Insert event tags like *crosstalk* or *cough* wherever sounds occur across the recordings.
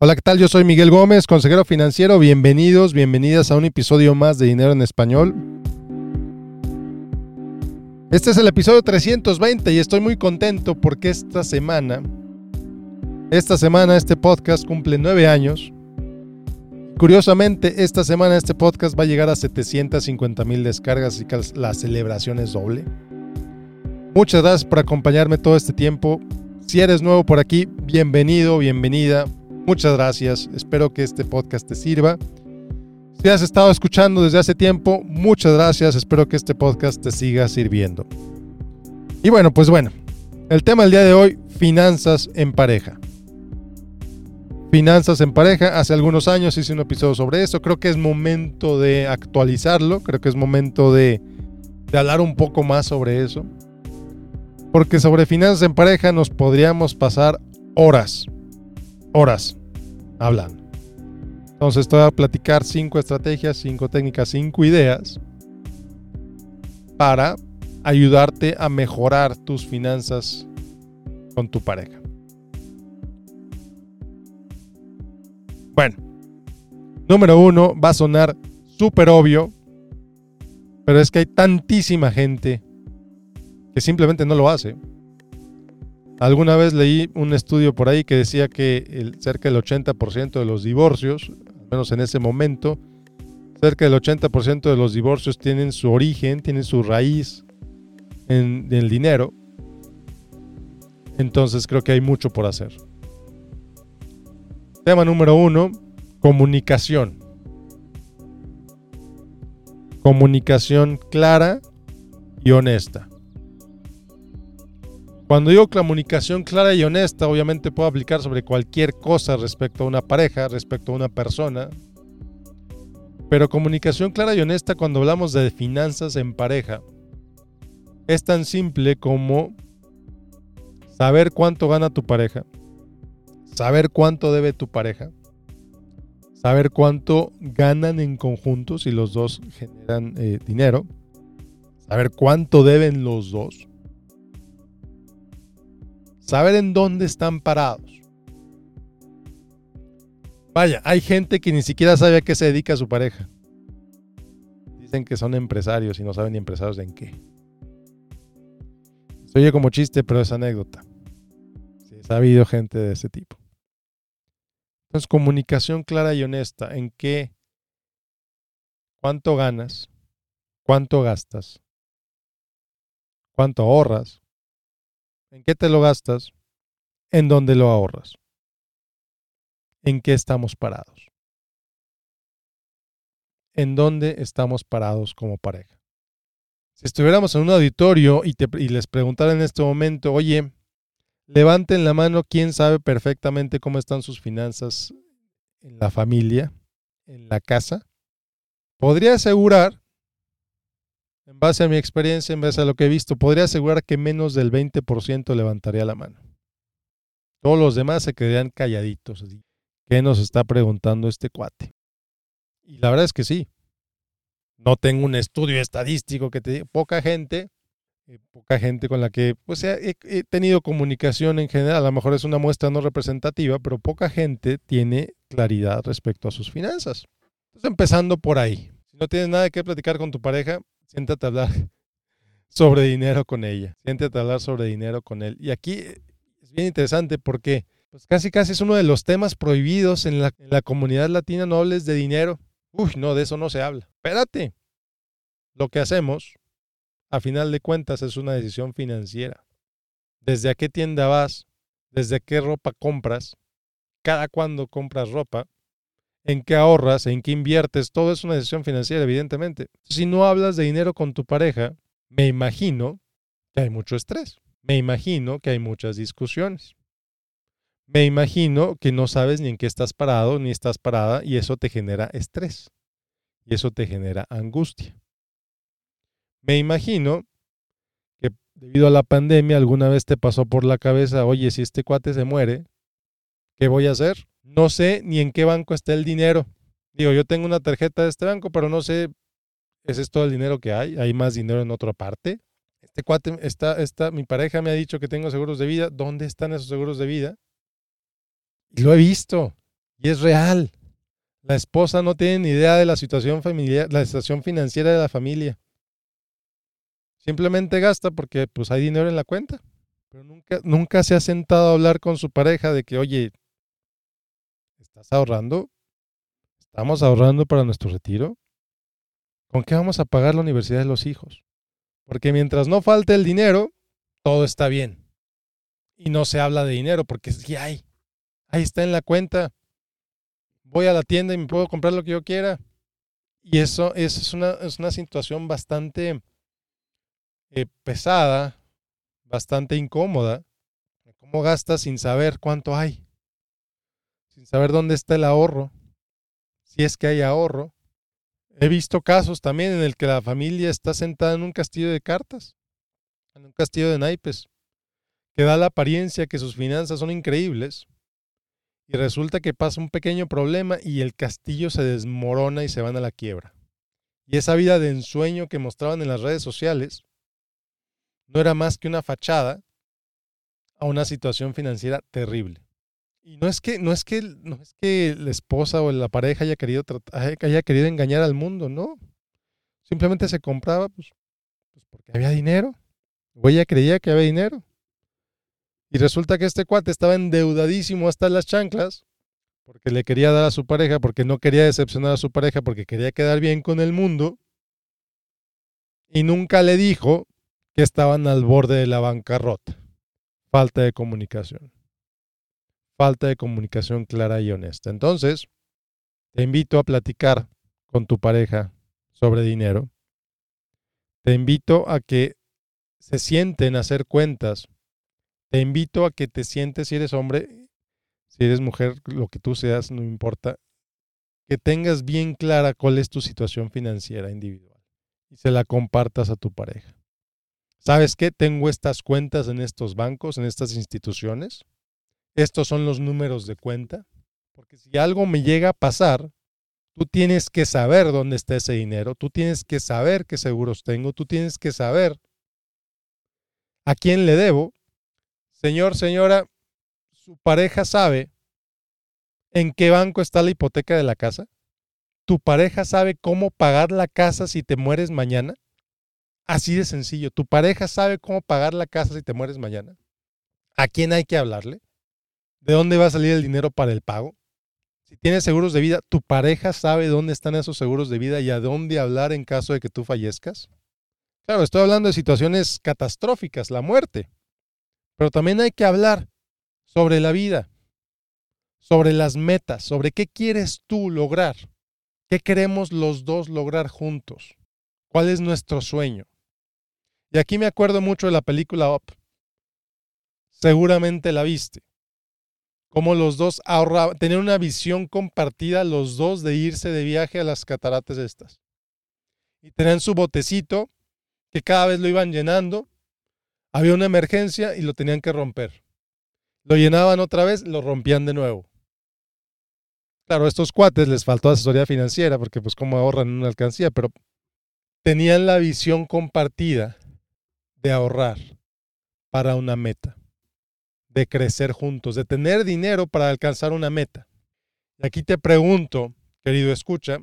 Hola, ¿qué tal? Yo soy Miguel Gómez, consejero financiero. Bienvenidos, bienvenidas a un episodio más de Dinero en Español. Este es el episodio 320 y estoy muy contento porque esta semana, esta semana este podcast cumple nueve años. Curiosamente, esta semana este podcast va a llegar a 750 mil descargas y que la celebración es doble. Muchas gracias por acompañarme todo este tiempo. Si eres nuevo por aquí, bienvenido, bienvenida. Muchas gracias. Espero que este podcast te sirva. Si has estado escuchando desde hace tiempo, muchas gracias. Espero que este podcast te siga sirviendo. Y bueno, pues bueno, el tema del día de hoy, finanzas en pareja. Finanzas en pareja, hace algunos años hice un episodio sobre eso, creo que es momento de actualizarlo, creo que es momento de, de hablar un poco más sobre eso. Porque sobre finanzas en pareja nos podríamos pasar horas, horas hablando. Entonces te voy a platicar cinco estrategias, cinco técnicas, cinco ideas para ayudarte a mejorar tus finanzas con tu pareja. Bueno, número uno va a sonar súper obvio, pero es que hay tantísima gente que simplemente no lo hace. Alguna vez leí un estudio por ahí que decía que cerca del 80% de los divorcios, al menos en ese momento, cerca del 80% de los divorcios tienen su origen, tienen su raíz en el dinero. Entonces creo que hay mucho por hacer. Tema número uno, comunicación. Comunicación clara y honesta. Cuando digo comunicación clara y honesta, obviamente puedo aplicar sobre cualquier cosa respecto a una pareja, respecto a una persona. Pero comunicación clara y honesta cuando hablamos de finanzas en pareja es tan simple como saber cuánto gana tu pareja, saber cuánto debe tu pareja, saber cuánto ganan en conjunto si los dos generan eh, dinero, saber cuánto deben los dos saber en dónde están parados. Vaya, hay gente que ni siquiera sabe a qué se dedica su pareja. Dicen que son empresarios y no saben ni empresarios en qué. Se oye como chiste, pero es anécdota. Sí, ha habido gente de ese tipo. Entonces, comunicación clara y honesta en qué, cuánto ganas, cuánto gastas, cuánto ahorras, ¿En qué te lo gastas? ¿En dónde lo ahorras? ¿En qué estamos parados? ¿En dónde estamos parados como pareja? Si estuviéramos en un auditorio y, les preguntara en este momento, oye, levanten la mano quién sabe perfectamente cómo están sus finanzas en la familia, en la casa, podría asegurar en base a mi experiencia, en base a lo que he visto, podría asegurar que menos del 20% levantaría la mano. Todos los demás se quedarían calladitos. ¿Qué nos está preguntando este cuate? Y la verdad es que sí. No tengo un estudio estadístico que te diga, poca gente, eh, poca gente con la que pues, he, he tenido comunicación en general, a lo mejor es una muestra no representativa, pero poca gente tiene claridad respecto a sus finanzas. Entonces, empezando por ahí. Si no tienes nada que platicar con tu pareja, siéntate a hablar *laughs* sobre dinero con ella, siéntate a hablar sobre dinero con él. Y aquí es bien interesante porque pues casi casi es uno de los temas prohibidos en la, en la comunidad latina, no hables de dinero. Uy, no, de eso no se habla. Espérate. Lo que hacemos, a final de cuentas, es una decisión financiera. Desde a qué tienda vas, desde qué ropa compras, cada cuándo compras ropa, en qué ahorras, en qué inviertes, todo es una decisión financiera, evidentemente. Si no hablas de dinero con tu pareja, me imagino que hay mucho estrés. Me imagino que hay muchas discusiones. Me imagino que no sabes ni en qué estás parado ni estás parada y eso te genera estrés. Y eso te genera angustia. Me imagino que debido a la pandemia alguna vez te pasó por la cabeza, oye, si este cuate se muere, ¿qué voy a hacer? No sé ni en qué banco está el dinero. Digo, yo tengo una tarjeta de este banco, pero no sé, ¿ese es todo el dinero que hay? ¿Hay más dinero en otra parte? Este cuate, está, está, mi pareja me ha dicho que tengo seguros de vida. ¿Dónde están esos seguros de vida? Y lo he visto. Y es real. La esposa no tiene ni idea de la situación familiar, la situación financiera de la familia. Simplemente gasta porque pues hay dinero en la cuenta. Pero nunca, nunca se ha sentado a hablar con su pareja de que, oye, ¿estás ahorrando? ¿Estamos ahorrando para nuestro retiro? ¿Con qué vamos a pagar la universidad de los hijos? Porque mientras no falte el dinero, todo está bien. Y no se habla de dinero porque sí hay. Ahí está en la cuenta. Voy a la tienda y me puedo comprar lo que yo quiera. Y eso, es, una, es una situación bastante eh, pesada, bastante incómoda. ¿Cómo gastas sin saber cuánto hay? Sin saber dónde está el ahorro. Si es que hay ahorro. He visto casos también en el que la familia está sentada en un castillo de cartas, en un castillo de naipes, que da la apariencia que sus finanzas son increíbles. Y resulta que pasa un pequeño problema y el castillo se desmorona y se van a la quiebra. Y esa vida de ensueño que mostraban en las redes sociales no era más que una fachada a una situación financiera terrible. Y no es que, no es que, no es que la esposa o la pareja haya querido, haya querido engañar al mundo, no. Simplemente se compraba pues, pues, porque había dinero. O ella creía que había dinero. Y resulta que este cuate estaba endeudadísimo hasta las chanclas porque le quería dar a su pareja, porque no quería decepcionar a su pareja, porque quería quedar bien con el mundo. Y nunca le dijo que estaban al borde de la bancarrota. Falta de comunicación. Falta de comunicación clara y honesta. Entonces, te invito a platicar con tu pareja sobre dinero. Te invito a que se sienten a hacer cuentas. Te invito a que te sientes, si eres hombre, si eres mujer, lo que tú seas, no importa, que tengas bien clara cuál es tu situación financiera individual y se la compartas a tu pareja. ¿Sabes qué? Tengo estas cuentas en estos bancos, en estas instituciones. Estos son los números de cuenta. Porque si algo me llega a pasar, tú tienes que saber dónde está ese dinero, tú tienes que saber qué seguros tengo, tú tienes que saber a quién le debo. Señor, señora, su pareja sabe en qué banco está la hipoteca de la casa. Tu pareja sabe cómo pagar la casa si te mueres mañana. Así de sencillo. Tu pareja sabe cómo pagar la casa si te mueres mañana. ¿A quién hay que hablarle? ¿De dónde va a salir el dinero para el pago? Si tienes seguros de vida, ¿tu pareja sabe dónde están esos seguros de vida y a dónde hablar en caso de que tú fallezcas? Claro, estoy hablando de situaciones catastróficas, la muerte. Pero también hay que hablar sobre la vida, sobre las metas, sobre qué quieres tú lograr, qué queremos los dos lograr juntos, cuál es nuestro sueño. Y aquí me acuerdo mucho de la película Up. Seguramente la viste. Como los dos ahorraban, tenían una visión compartida los dos de irse de viaje a las cataratas estas. Y tenían su botecito que cada vez lo iban llenando. Había una emergencia y lo tenían que romper. Lo llenaban otra vez, lo rompían de nuevo. Claro, a estos cuates les faltó asesoría financiera porque pues como ahorran en una alcancía, pero tenían la visión compartida de ahorrar para una meta, de crecer juntos, de tener dinero para alcanzar una meta. Y aquí te pregunto, querido escucha,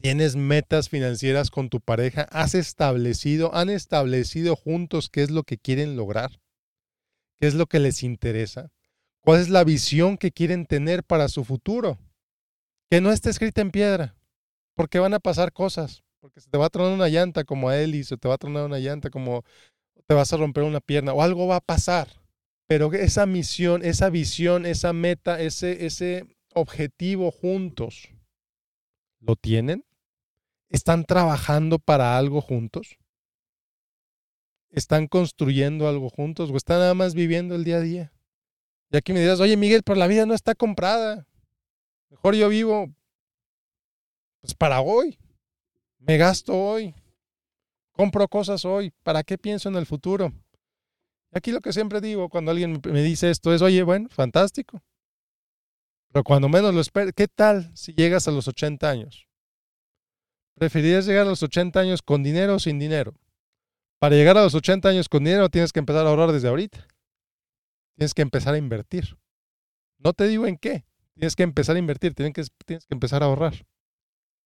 ¿tienes metas financieras con tu pareja? ¿Has establecido, han establecido juntos qué es lo que quieren lograr? ¿Qué es lo que les interesa? ¿Cuál es la visión que quieren tener para su futuro? Que no esté escrita en piedra, porque van a pasar cosas porque se te va a tronar una llanta como a Eli, se te va a tronar una llanta como te vas a romper una pierna o algo va a pasar. Pero esa misión, esa visión, esa meta, ese, ese objetivo juntos, ¿lo tienen? ¿Están trabajando para algo juntos? ¿Están construyendo algo juntos o están nada más viviendo el día a día? Y aquí me dirás, oye Miguel, pero la vida no está comprada. Mejor yo vivo pues para hoy. Me gasto hoy. Compro cosas hoy. ¿Para qué pienso en el futuro? Aquí lo que siempre digo cuando alguien me dice esto es, oye, bueno, fantástico. Pero cuando menos lo esperes, ¿qué tal si llegas a los 80 años? ¿Preferirías llegar a los 80 años con dinero o sin dinero? Para llegar a los 80 años con dinero tienes que empezar a ahorrar desde ahorita. Tienes que empezar a invertir. No te digo en qué, Tienes que empezar a invertir, tienes que, tienes que empezar a ahorrar.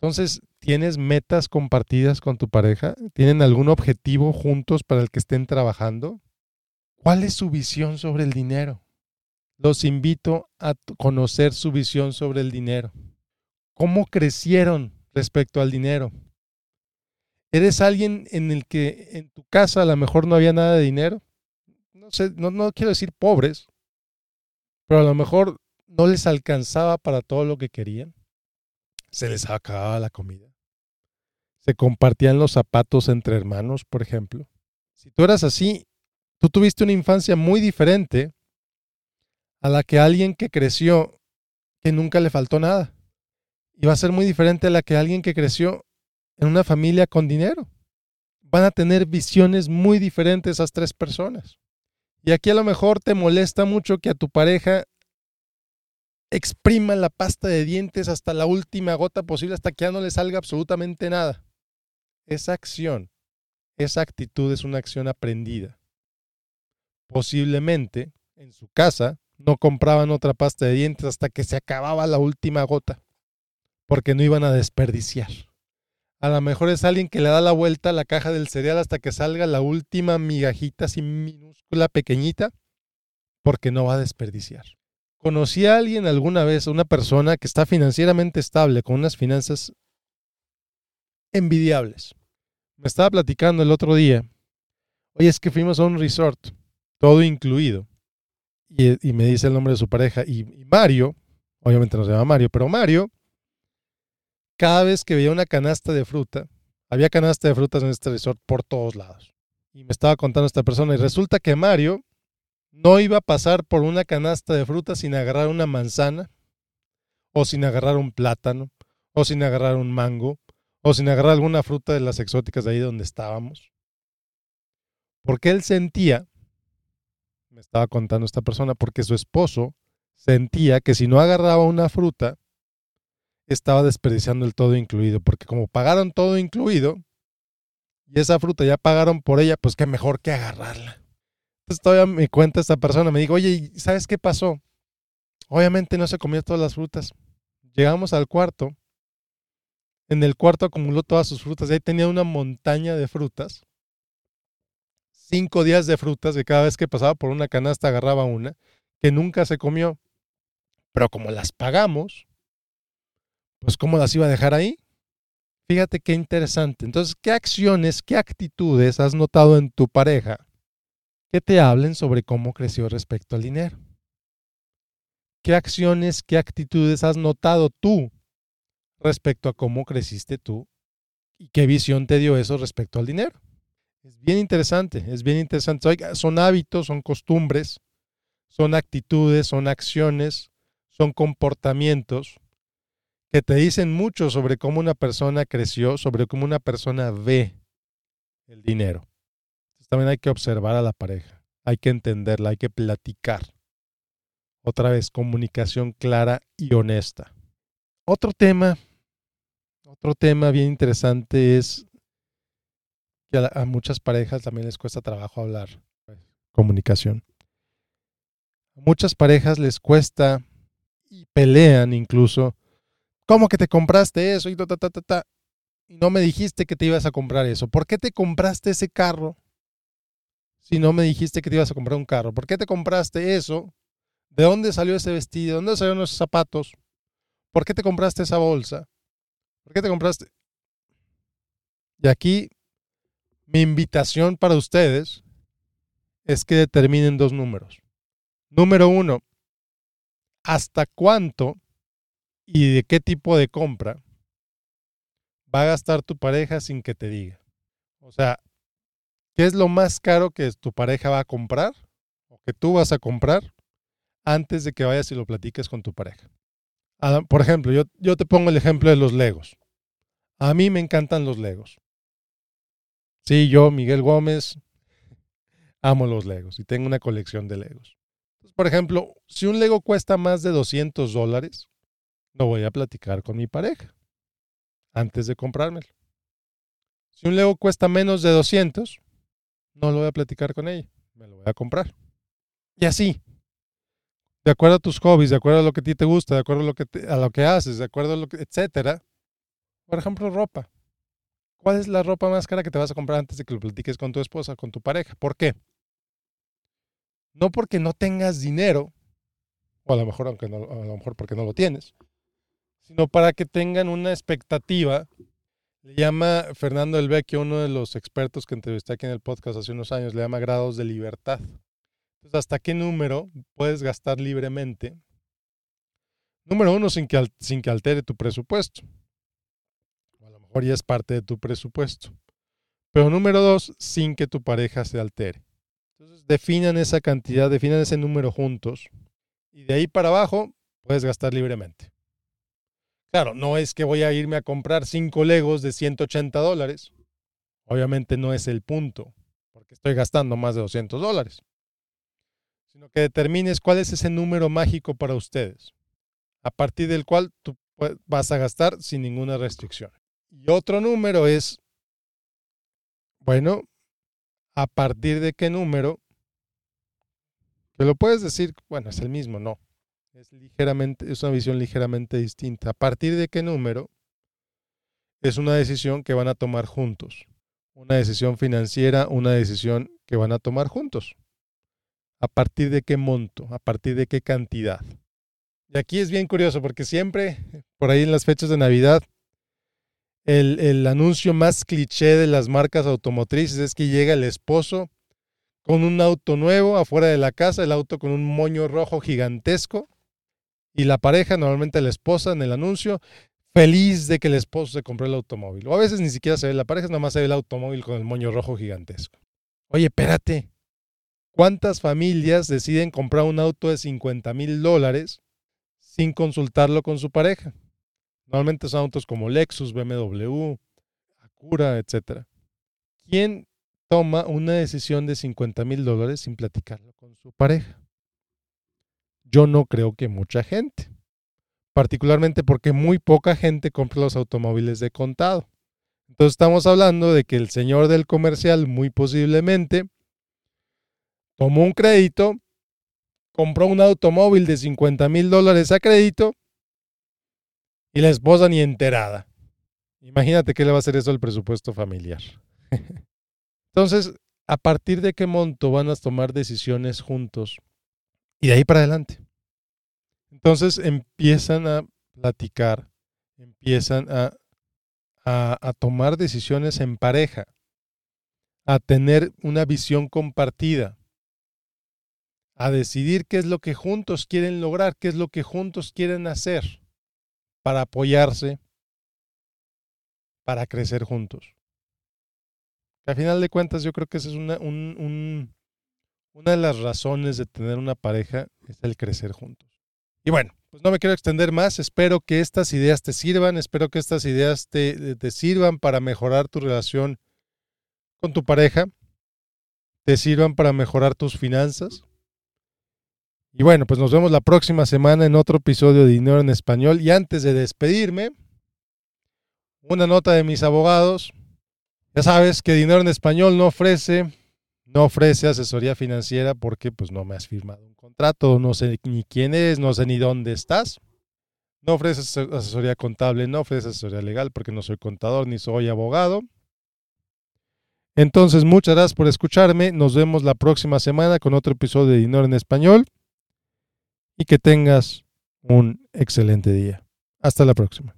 Entonces, ¿tienes metas compartidas con tu pareja? ¿Tienen algún objetivo juntos para el que estén trabajando? ¿Cuál es su visión sobre el dinero? Los invito a conocer su visión sobre el dinero. ¿Cómo crecieron respecto al dinero? ¿Eres alguien en el que en tu casa a lo mejor no había nada de dinero? No sé, no, quiero decir pobres, pero a lo mejor no les alcanzaba para todo lo que querían. Se les acababa la comida. Se compartían los zapatos entre hermanos, por ejemplo. Si tú eras así, tú tuviste una infancia muy diferente a la que alguien que creció que nunca le faltó nada. Y va a ser muy diferente a la que alguien que creció en una familia con dinero. Van a tener visiones muy diferentes esas tres personas. Y aquí a lo mejor te molesta mucho que a tu pareja exprima la pasta de dientes hasta la última gota posible, hasta que ya no le salga absolutamente nada. Esa acción, esa actitud es una acción aprendida. Posiblemente en su casa no compraban otra pasta de dientes hasta que se acababa la última gota, porque no iban a desperdiciar. A lo mejor es alguien que le da la vuelta a la caja del cereal hasta que salga la última migajita así minúscula, pequeñita, porque no va a desperdiciar. ¿Conocí a alguien alguna vez, una persona que está financieramente estable, con unas finanzas envidiables? Me estaba platicando el otro día. Oye, es que fuimos a un resort, todo incluido. Y, me dice el nombre de su pareja. Y, y Mario, obviamente no se llama Mario, pero Mario, cada vez que veía una canasta de fruta, había canasta de frutas en este resort por todos lados. Y me estaba contando esta persona. Y resulta que Mario no iba a pasar por una canasta de fruta sin agarrar una manzana, o sin agarrar un plátano, o sin agarrar un mango, o sin agarrar alguna fruta de las exóticas de ahí donde estábamos. Porque él sentía, me estaba contando esta persona, porque su esposo sentía que si no agarraba una fruta, estaba desperdiciando el todo incluido, porque como pagaron todo incluido, y esa fruta ya pagaron por ella, pues qué mejor que agarrarla. Entonces todavía me cuenta esta persona, me dijo, oye, ¿sabes qué pasó? Obviamente no se comió todas las frutas. Llegamos al cuarto. En el cuarto acumuló todas sus frutas. Y ahí tenía una montaña de frutas. Cinco días de frutas, que cada vez que pasaba por una canasta agarraba una, que nunca se comió. Pero como las pagamos, pues ¿cómo las iba a dejar ahí? Fíjate qué interesante. Entonces, ¿qué acciones, qué actitudes has notado en tu pareja que te hablen sobre cómo creció respecto al dinero. ¿Qué acciones, qué actitudes has notado tú respecto a cómo creciste tú y qué visión te dio eso respecto al dinero? Es bien interesante, es bien interesante. Son hábitos, son costumbres, son actitudes, son acciones, son comportamientos que te dicen mucho sobre cómo una persona creció, sobre cómo una persona ve el dinero también hay que observar a la pareja, hay que entenderla, hay que platicar. Otra vez, comunicación clara y honesta. Otro tema, otro tema bien interesante es que a, muchas parejas también les cuesta trabajo hablar. Comunicación. A muchas parejas les cuesta y pelean incluso. ¿Cómo que te compraste eso? Y, ta, ta, ta, y no me dijiste que te ibas a comprar eso. ¿Por qué te compraste ese carro? si no me dijiste que te ibas a comprar un carro? ¿Por qué te compraste eso? ¿De dónde salió ese vestido? ¿De dónde salieron esos zapatos? ¿Por qué te compraste esa bolsa? ¿Por qué te compraste? Y aquí mi invitación para ustedes es que determinen dos números. Número uno, ¿hasta cuánto y de qué tipo de compra va a gastar tu pareja sin que te diga? O sea, ¿Qué es lo más caro que tu pareja va a comprar o que tú vas a comprar antes de que vayas y lo platiques con tu pareja? Ah, por ejemplo, yo, yo te pongo el ejemplo de los Legos. A mí me encantan los Legos. Sí, yo, Miguel Gómez, amo los Legos y tengo una colección de Legos. por ejemplo, si un Lego cuesta más de 200 dólares, lo voy a platicar con mi pareja antes de comprármelo. Si un Lego cuesta menos de 200, no lo voy a platicar con ella, me lo voy a comprar. Y así, de acuerdo a tus hobbies, de acuerdo a lo que a ti te gusta, de acuerdo a lo que, a lo que haces, de acuerdo a lo que, etcétera. Por ejemplo, ropa. ¿Cuál es la ropa más cara que te vas a comprar antes de que lo platiques con tu esposa, con tu pareja? ¿Por qué? No porque no tengas dinero, o a lo mejor, aunque no, a lo mejor porque no lo tienes, sino para que tengan una expectativa. Le llama Fernando El Vecchio, uno de los expertos que entrevisté aquí en el podcast hace unos años, le llama grados de libertad. Entonces, ¿hasta qué número puedes gastar libremente? Número uno, sin que, sin que altere tu presupuesto. Mejor ya es parte de tu presupuesto. Pero número dos, sin que tu pareja se altere. Entonces, definan esa cantidad, definan ese número juntos. Y de ahí para abajo, puedes gastar libremente. Claro, no es que voy a irme a comprar cinco Legos de 180 dólares. Obviamente no es el punto, porque estoy gastando más de 200 dólares sino que determines cuál es ese número mágico para ustedes, a partir del cual tú vas a gastar sin ninguna restricción. Y otro número es, bueno, a partir de qué número, que lo puedes decir, bueno, es el mismo, no, es ligeramente, es una visión ligeramente distinta. A partir de qué número es una decisión que van a tomar juntos, una decisión financiera, una decisión que van a tomar juntos. ¿A partir de qué monto? ¿A partir de qué cantidad? Y aquí es bien curioso porque siempre, por ahí en las fechas de Navidad, el, anuncio más cliché de las marcas automotrices es que llega el esposo con un auto nuevo afuera de la casa, el auto con un moño rojo gigantesco, y la pareja, normalmente la esposa en el anuncio, feliz de que el esposo se compró el automóvil. O a veces ni siquiera se ve la pareja, nada más se ve el automóvil con el moño rojo gigantesco. Oye, espérate, ¿Cuántas familias deciden comprar un auto de 50 mil dólares sin consultarlo con su pareja? Normalmente son autos como Lexus, BMW, Acura, etc. ¿Quién toma una decisión de 50 mil dólares sin platicarlo con su pareja? Yo no creo que mucha gente, particularmente porque muy poca gente compra los automóviles de contado. Entonces estamos hablando de que el señor del comercial muy posiblemente tomó un crédito, compró un automóvil de 50 mil dólares a crédito y la esposa ni enterada. Imagínate qué le va a hacer eso al presupuesto familiar. *laughs* Entonces, ¿a partir de qué monto van a tomar decisiones juntos? Y de ahí para adelante. Entonces empiezan a platicar, empiezan a, a, tomar decisiones en pareja, a tener una visión compartida a decidir qué es lo que juntos quieren lograr, qué es lo que juntos quieren hacer para apoyarse, para crecer juntos. Que a final de cuentas yo creo que esa es una, una de las razones de tener una pareja, es el crecer juntos. Y bueno, pues no me quiero extender más, espero que estas ideas te sirvan, espero que estas ideas te, te sirvan para mejorar tu relación con tu pareja, te sirvan para mejorar tus finanzas, y bueno, pues nos vemos la próxima semana en otro episodio de Dinero en Español. Y antes de despedirme, una nota de mis abogados. Ya sabes que Dinero en Español no ofrece, no ofrece asesoría financiera porque pues no me has firmado un contrato, no sé ni quién eres, no sé ni dónde estás. No ofrece asesoría contable, no ofrece asesoría legal porque no soy contador ni soy abogado. Entonces, muchas gracias por escucharme. Nos vemos la próxima semana con otro episodio de Dinero en Español y que tengas un excelente día. Hasta la próxima.